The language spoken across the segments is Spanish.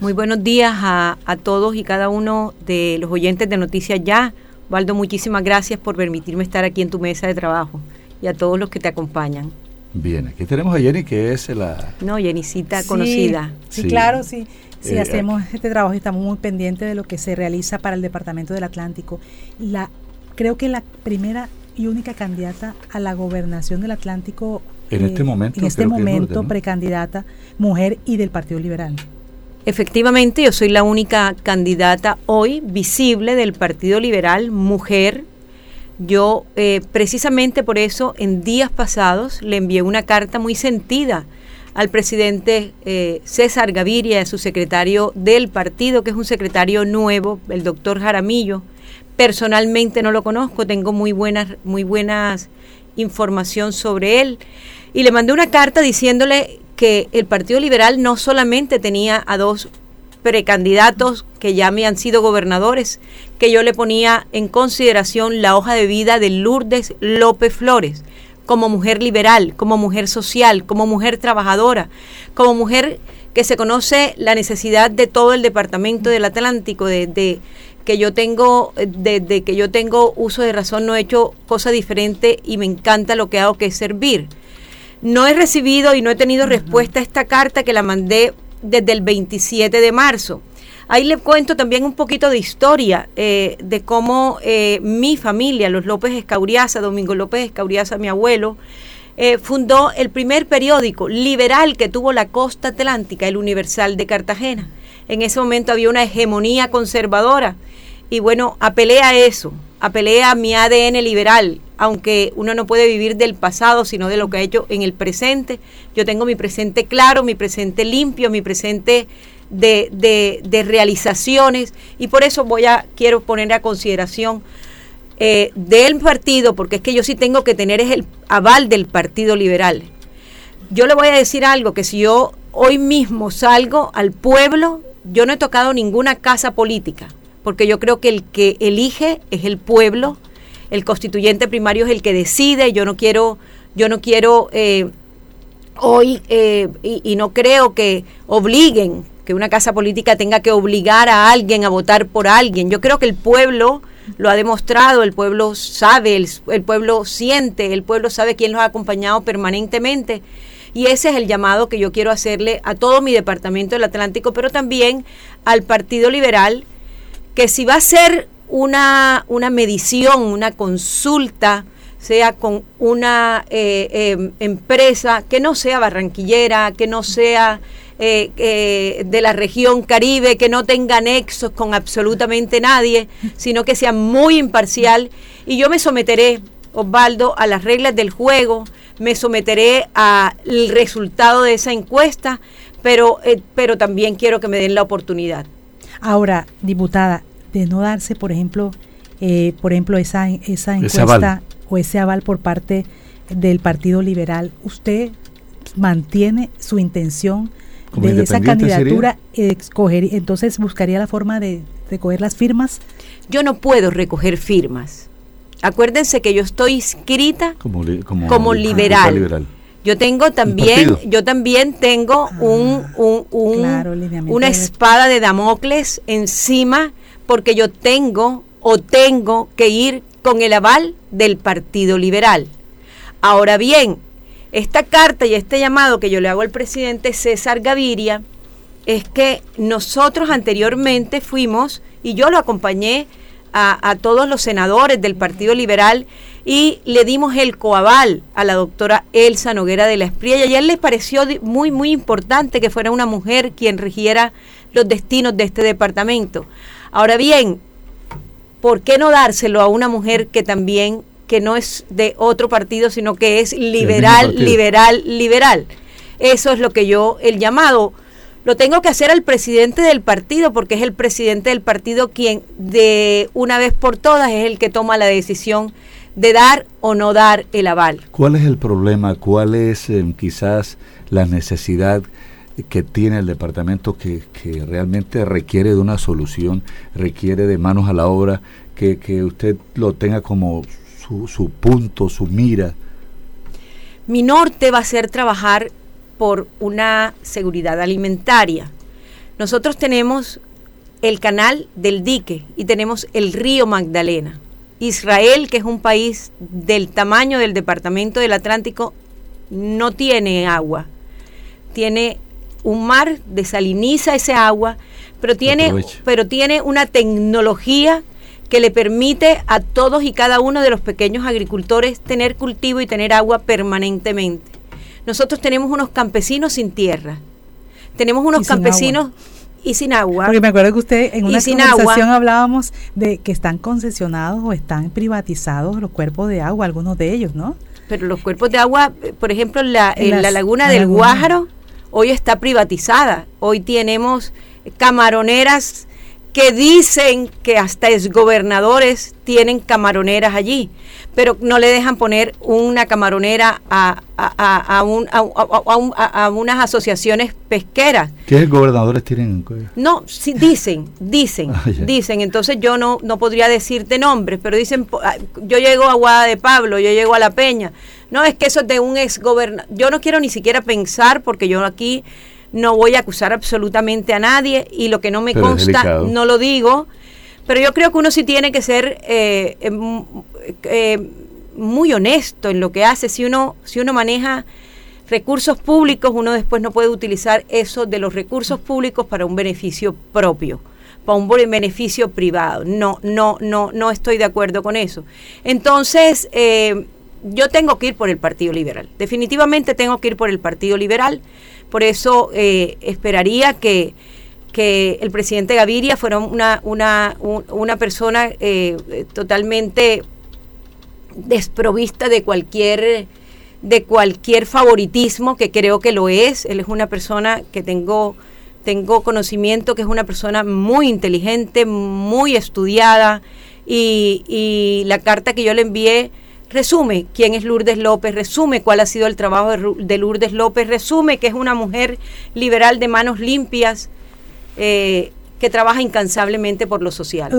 Muy buenos días a, a todos y cada uno de los oyentes de Noticias Ya. Waldo, muchísimas gracias por permitirme estar aquí en tu mesa de trabajo y a todos los que te acompañan. Bien, aquí tenemos a Jenny, que es la... No, Jennycita conocida. Sí, claro, sí. Sí, eh, hacemos este trabajo y estamos muy pendientes de lo que se realiza para el Departamento del Atlántico. La, creo que la primera y única candidata a la gobernación del Atlántico en este eh, momento, en este momento precandidata mujer y del Partido Liberal. Efectivamente, yo soy la única candidata hoy visible del Partido Liberal, mujer, yo eh, precisamente por eso en días pasados le envié una carta muy sentida al presidente eh, César Gaviria, su secretario del partido, que es un secretario nuevo, el doctor Jaramillo. Personalmente no lo conozco, tengo muy buenas, muy buenas información sobre él. Y le mandé una carta diciéndole que el Partido Liberal no solamente tenía a dos precandidatos que ya me han sido gobernadores, que yo le ponía en consideración la hoja de vida de Lourdes López Flores, como mujer liberal, como mujer social, como mujer trabajadora, como mujer que se conoce la necesidad de todo el departamento del Atlántico, de, que yo tengo, desde que yo tengo uso de razón, no he hecho cosa diferente y me encanta lo que hago, que es servir. No he recibido y no he tenido respuesta a esta carta que la mandé desde el 27 de marzo. Ahí le cuento también un poquito de historia eh, de cómo eh, mi familia, los López Escauriaza, Domingo López Escauriaza, mi abuelo, eh, fundó el primer periódico liberal que tuvo la costa atlántica, el Universal de Cartagena. En ese momento había una hegemonía conservadora y bueno, apelé a eso, apelé a mi ADN liberal, aunque uno no puede vivir del pasado, sino de lo que ha hecho en el presente. Yo tengo mi presente claro, mi presente limpio, mi presente de, de, realizaciones y por eso voy a, quiero poner a consideración eh, del partido, porque es que yo sí tengo que tener es el aval del Partido Liberal. Yo le voy a decir algo, que si yo hoy mismo salgo al pueblo, yo no he tocado ninguna casa política, porque yo creo que el que elige es el pueblo, el constituyente primario es el que decide, yo no quiero, yo no quiero eh, hoy eh, y, no creo que obliguen que una casa política tenga que obligar a alguien a votar por alguien. Yo creo que el pueblo lo ha demostrado, el pueblo sabe, el, pueblo siente, el pueblo sabe quién los ha acompañado permanentemente. Y ese es el llamado que yo quiero hacerle a todo mi departamento del Atlántico, pero también al Partido Liberal, que si va a ser una, una medición, una consulta, sea con una eh, eh, empresa que no sea barranquillera, que no sea eh, eh, de la región caribe, que no tenga nexos con absolutamente nadie, sino que sea muy imparcial. Y yo me someteré, Osvaldo, a las reglas del juego, me someteré al resultado de esa encuesta, pero, pero también quiero que me den la oportunidad. Ahora, diputada, de no darse, por ejemplo, por ejemplo, esa, esa encuesta o ese aval por parte del Partido Liberal, ¿usted mantiene su intención de esa candidatura, escoger, entonces buscaría la forma de recoger las firmas. Yo no puedo recoger firmas. Acuérdense que yo estoy inscrita como, como, liberal. Yo tengo también, yo también tengo ah, un, un, una espada de Damocles encima porque yo tengo o tengo que ir con el aval del Partido Liberal. Ahora bien, esta carta y este llamado que yo le hago al presidente César Gaviria es que nosotros anteriormente fuimos, y yo lo acompañé a, todos los senadores del Partido Liberal, y le dimos el coaval a la doctora Elsa Noguera de la Espriella, y a él les pareció muy, muy importante que fuera una mujer quien regiera los destinos de este departamento. Ahora bien, ¿por qué no dárselo a una mujer que también que no es de otro partido, sino que es liberal, liberal, liberal. Eso es lo que yo, el llamado, lo tengo que hacer al presidente del partido, porque es el presidente del partido quien de una vez por todas es el que toma la decisión de dar o no dar el aval. ¿Cuál es el problema? ¿Cuál es eh, quizás la necesidad que tiene el departamento que, que, realmente requiere de una solución, requiere de manos a la obra, que, que usted lo tenga como su, punto, su mira? Mi norte va a ser trabajar por una seguridad alimentaria. Nosotros tenemos el canal del dique y tenemos el río Magdalena. Israel, que es un país del tamaño del departamento del Atlántico, no tiene agua. Tiene un mar, desaliniza ese agua, pero tiene, pero tiene una tecnología que le permite a todos y cada uno de los pequeños agricultores tener cultivo y tener agua permanentemente. Nosotros tenemos unos campesinos sin tierra, tenemos unos campesinos y sin agua. Porque me acuerdo que usted en una conversación hablábamos de que están concesionados o están privatizados los cuerpos de agua, algunos de ellos, ¿no? Pero los cuerpos de agua, por ejemplo, la, en la laguna del Guájaro, hoy está privatizada. Hoy tenemos camaroneras que dicen que hasta exgobernadores tienen camaroneras allí, pero no le dejan poner una camaronera a, a, a, un, a, unas asociaciones pesqueras. ¿Qué gobernadores tienen? No, sí, dicen, dicen, ah, dicen. Entonces yo no, no podría decirte nombres, pero dicen, ah, yo llego a Guada de Pablo, yo llego a La Peña. No, es que eso es de un exgobernador. Yo no quiero ni siquiera pensar, porque yo aquí no voy a acusar absolutamente a nadie y lo que no me consta no lo digo, pero yo creo que uno sí tiene que ser eh, em, eh, muy honesto en lo que hace. Si uno, si uno maneja recursos públicos, uno después no puede utilizar eso de los recursos públicos para un beneficio propio para un beneficio privado. No, no, no, no estoy de acuerdo con eso. Entonces, eh, yo tengo que ir por el Partido Liberal. Definitivamente tengo que ir por el Partido Liberal. Por eso eh, esperaría que, que, el presidente Gaviria fuera una, una, una persona eh, totalmente desprovista de cualquier de cualquier favoritismo que creo que lo es. Él es una persona que tengo tengo conocimiento que es una persona muy inteligente muy estudiada y, y la carta que yo le envié resume quién es Lourdes López, resume cuál ha sido el trabajo de Lourdes López, resume que es una mujer liberal de manos limpias. Eh, que trabaja incansablemente por lo social.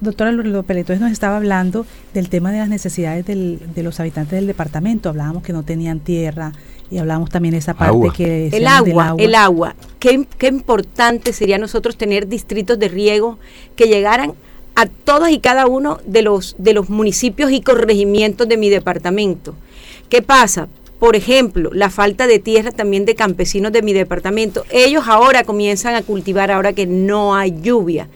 Doctora Lourdes López, entonces nos estaba hablando del tema de las necesidades de los habitantes del departamento. Hablábamos que no tenían tierra y hablábamos también de esa parte que... El agua, agua, el agua. Qué, qué importante sería nosotros tener distritos de riego que llegaran a todos y cada uno de los, de los municipios y corregimientos de mi departamento. ¿Qué pasa? Por ejemplo, la falta de tierra también de campesinos de mi departamento. Ellos ahora comienzan a cultivar ahora que no hay lluvia.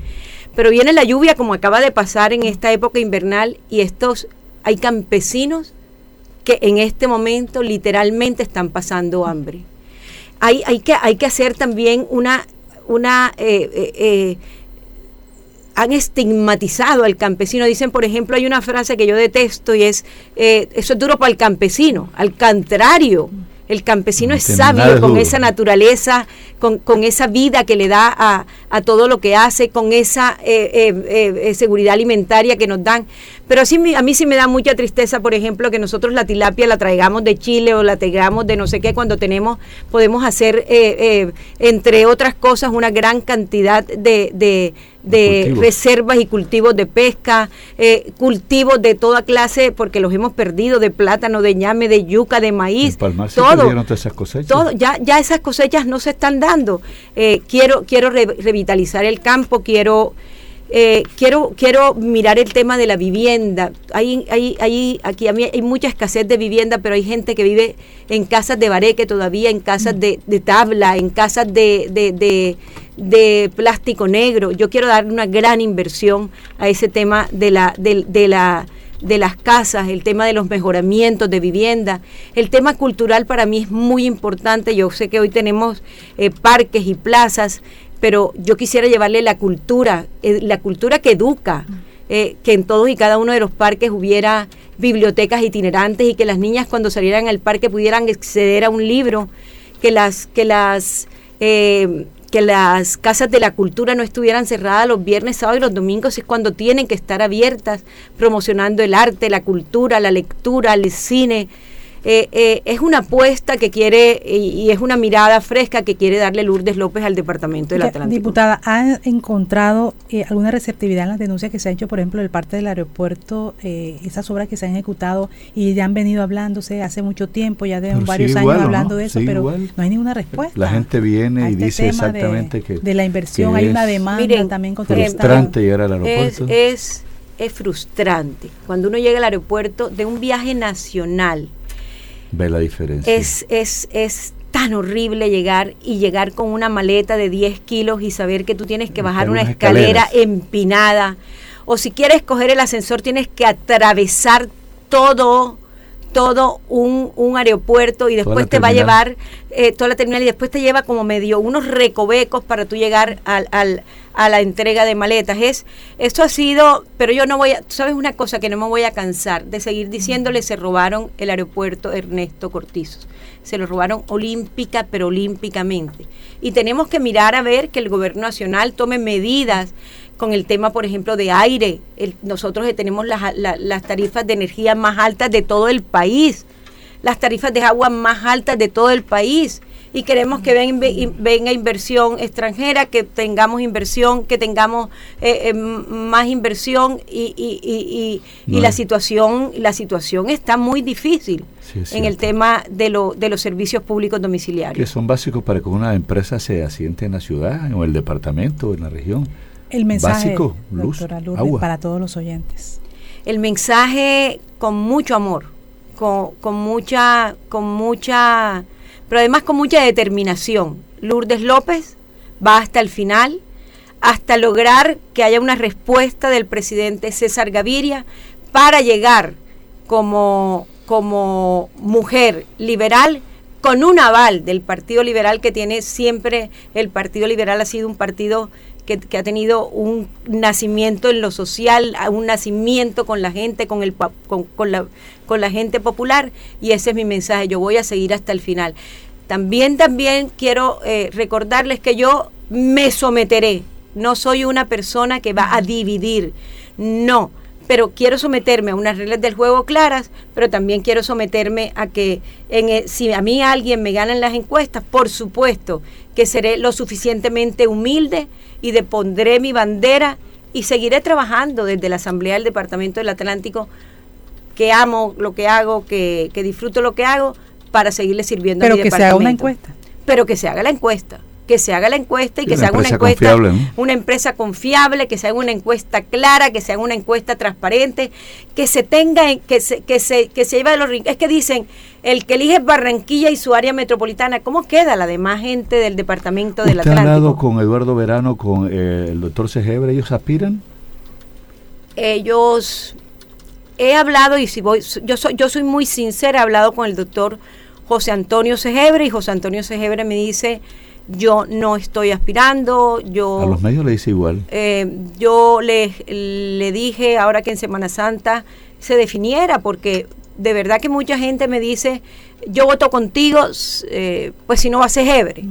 Pero viene la lluvia como acaba de pasar en esta época invernal y estos hay campesinos que en este momento literalmente están pasando hambre. Hay, hay, que, hay que hacer también una, una eh, eh, eh, han estigmatizado al campesino. Dicen, por ejemplo, hay una frase que yo detesto y es, eh, eso es duro para el campesino. Al contrario, el campesino es sabio con esa naturaleza, con, con, esa vida que le da a, a, todo lo que hace, con esa eh, eh, seguridad alimentaria que nos dan. Pero así a mí sí me da mucha tristeza, por ejemplo, que nosotros la tilapia la traigamos de Chile o la traigamos de no sé qué, cuando tenemos, podemos hacer, entre otras cosas, una gran cantidad de de reservas y cultivos de pesca, eh, cultivos de toda clase, porque los hemos perdido, de plátano, de ñame, de yuca, de maíz. todo, esas cosechas. Todo, ya, ya esas cosechas no se están dando. Eh, quiero quiero revitalizar el campo, quiero... Eh, quiero, quiero mirar el tema de la vivienda. Hay, hay, hay, aquí a mí hay mucha escasez de vivienda, pero hay gente que vive en casas de bareque todavía, en casas de, de tabla, en casas de, de de plástico negro. Yo quiero dar una gran inversión a ese tema de la, de, la de las casas, el tema de los mejoramientos de vivienda. El tema cultural para mí es muy importante. Yo sé que hoy tenemos eh, parques y plazas, pero yo quisiera llevarle la cultura, eh, la cultura que educa, eh, que en todos y cada uno de los parques hubiera bibliotecas itinerantes y que las niñas cuando salieran al parque pudieran acceder a un libro, que las, que las que las casas de la cultura no estuvieran cerradas los viernes, sábados y los domingos es cuando tienen que estar abiertas, promocionando el arte, la cultura, la lectura, el cine. Eh, eh, es una apuesta que quiere y, es una mirada fresca que quiere darle Lourdes López al Departamento del Atlántico. Diputada, ¿ha encontrado eh, alguna receptividad en las denuncias que se han hecho, por ejemplo, del parte del aeropuerto, esas obras que se han ejecutado y ya han venido hablándose hace mucho tiempo, ya de varios años hablando de eso, pero no hay ninguna respuesta? La gente viene y este dice exactamente de, que... De la inversión, hay una demanda también contra el Estado. llegar al aeropuerto. es, es frustrante cuando uno llega al aeropuerto de un viaje nacional Ve la diferencia. Es, es, es tan horrible llegar y llegar con una maleta de 10 kilos y saber que tú tienes que bajar una escalera empinada. O si quieres coger el ascensor, tienes que atravesar todo todo un, un aeropuerto y después te va a llevar eh, toda la terminal y después te lleva como medio unos recovecos para tú llegar al, al, a la entrega de maletas. Es, esto ha sido, pero yo no voy a, sabes una cosa que no me voy a cansar de seguir diciéndole, se robaron el aeropuerto Ernesto Cortizos. Se lo robaron olímpica, pero olímpicamente. Y tenemos que mirar a ver que el gobierno nacional tome medidas con el tema, por ejemplo, de aire. nosotros tenemos las, las tarifas de energía más altas de todo el país, las tarifas de agua más altas de todo el país y queremos que venga inversión extranjera, que tengamos inversión, que tengamos eh, eh, más inversión y, y, y, la situación la situación está muy difícil en el tema de, lo, de los servicios públicos domiciliarios. Que son básicos para que una empresa se asiente en la ciudad, o el departamento, o en la región. El mensaje, Básico, luz, agua. para todos los oyentes. El mensaje con mucho amor, con, con mucha, con mucha pero además con mucha determinación. Lourdes López va hasta el final, hasta lograr que haya una respuesta del presidente César Gaviria para llegar como, como mujer liberal con un aval del Partido Liberal que tiene siempre, el Partido Liberal ha sido un partido que, ha tenido un nacimiento en lo social, un nacimiento con la gente, con, el, con, la, con la gente popular, y ese es mi mensaje, yo voy a seguir hasta el final. También, también quiero eh, recordarles que yo me someteré, no soy una persona que va a dividir, no, pero quiero someterme a unas reglas del juego claras, pero también quiero someterme a que en e, si a mí alguien me gana en las encuestas, por supuesto que seré lo suficientemente humilde y depondré mi bandera y seguiré trabajando desde la Asamblea del Departamento del Atlántico, que amo lo que hago, que, que disfruto lo que hago, para seguirle sirviendo pero que se haga una encuesta. Pero que se haga la encuesta que se haga la encuesta y que se haga una encuesta, una empresa confiable, que se haga una encuesta clara, que se haga una encuesta transparente, que se tenga, que se, que se, que se lleve de los Es que dicen, el que elige Barranquilla y su área metropolitana, ¿cómo queda la demás gente del departamento del Atlántico? ¿Usted ha hablado con Eduardo Verano, con eh, el doctor Segebre? ¿Ellos aspiran? Ellos he hablado y si voy, yo soy, yo soy muy sincera, he hablado con el doctor José Antonio Segebre y José Antonio Segebre me dice, yo no estoy aspirando, yo... A los medios le dice igual. Eh, yo le, le dije ahora que en Semana Santa se definiera, porque de verdad que mucha gente me dice, yo voto contigo, eh, pues si no va a ser Segebre.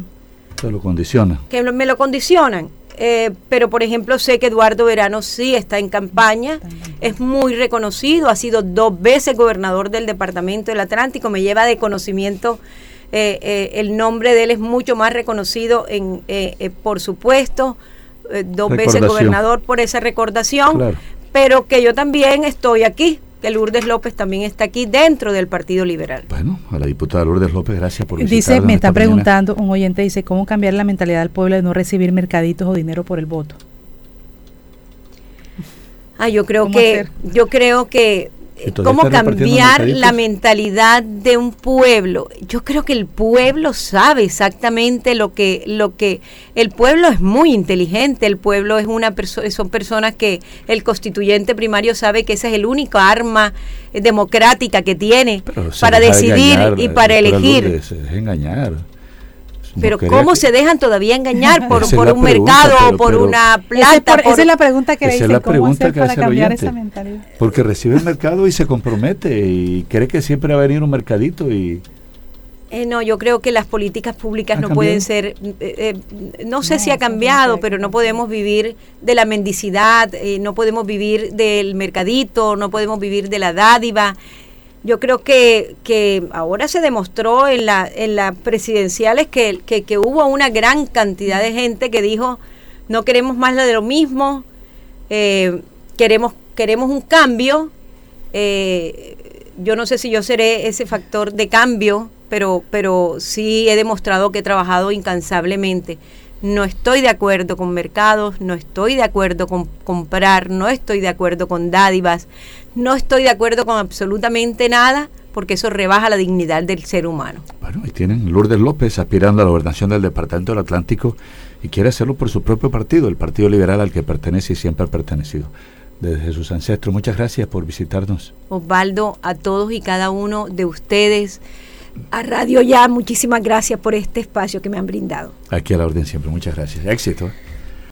Se lo condiciona. Que me lo condicionan. Eh, pero por ejemplo sé que Eduardo Verano sí está en campaña, es muy reconocido, ha sido dos veces gobernador del Departamento del Atlántico, me lleva de conocimiento, eh, eh, el nombre de él es mucho más reconocido, en, por supuesto, dos veces gobernador por esa recordación, pero que yo también estoy aquí que Lourdes López también está aquí dentro del Partido Liberal. Bueno, a la diputada Lourdes López, gracias por Dice, me está preguntando, un oyente dice, ¿cómo cambiar la mentalidad del pueblo de no recibir mercaditos o dinero por el voto? Ah, yo creo que, yo creo que cómo cambiar la mentalidad de un pueblo. Yo creo que el pueblo sabe exactamente lo que lo que el pueblo es muy inteligente, el pueblo es una persona son personas que el constituyente primario sabe que ese es el único arma democrática que tiene para decidir y para elegir. Es engañar. Pero ¿cómo se dejan todavía engañar por, por un mercado o por una plata? Esa es la pregunta que esa es la pregunta que para cambiar esa mentalidad? Porque recibe el mercado y se compromete y cree que siempre va a venir un mercadito y... Eh, no, yo creo que las políticas públicas no pueden ser, eh, eh, no sé si ha cambiado, pero no podemos vivir de la mendicidad, no podemos vivir del mercadito, no podemos vivir de la dádiva yo creo que, que ahora se demostró en, la, en las presidenciales que, que, hubo una gran cantidad de gente que dijo, no queremos más de lo mismo, eh, queremos, queremos un cambio. Eh, yo no sé si yo seré ese factor de cambio, pero, pero sí he demostrado que he trabajado incansablemente. No estoy de acuerdo con mercados, no estoy de acuerdo con comprar, no estoy de acuerdo con dádivas, no estoy de acuerdo con absolutamente nada porque eso rebaja la dignidad del ser humano. Bueno, y tienen Lourdes López aspirando a la gobernación del Departamento del Atlántico y quiere hacerlo por su propio partido, el Partido Liberal al que pertenece y siempre ha pertenecido. Desde sus ancestros, muchas gracias por visitarnos. Osvaldo, a todos y cada uno de ustedes a Radio Ya. Muchísimas gracias por este espacio que me han brindado. Aquí a la orden siempre. Muchas gracias. Éxito.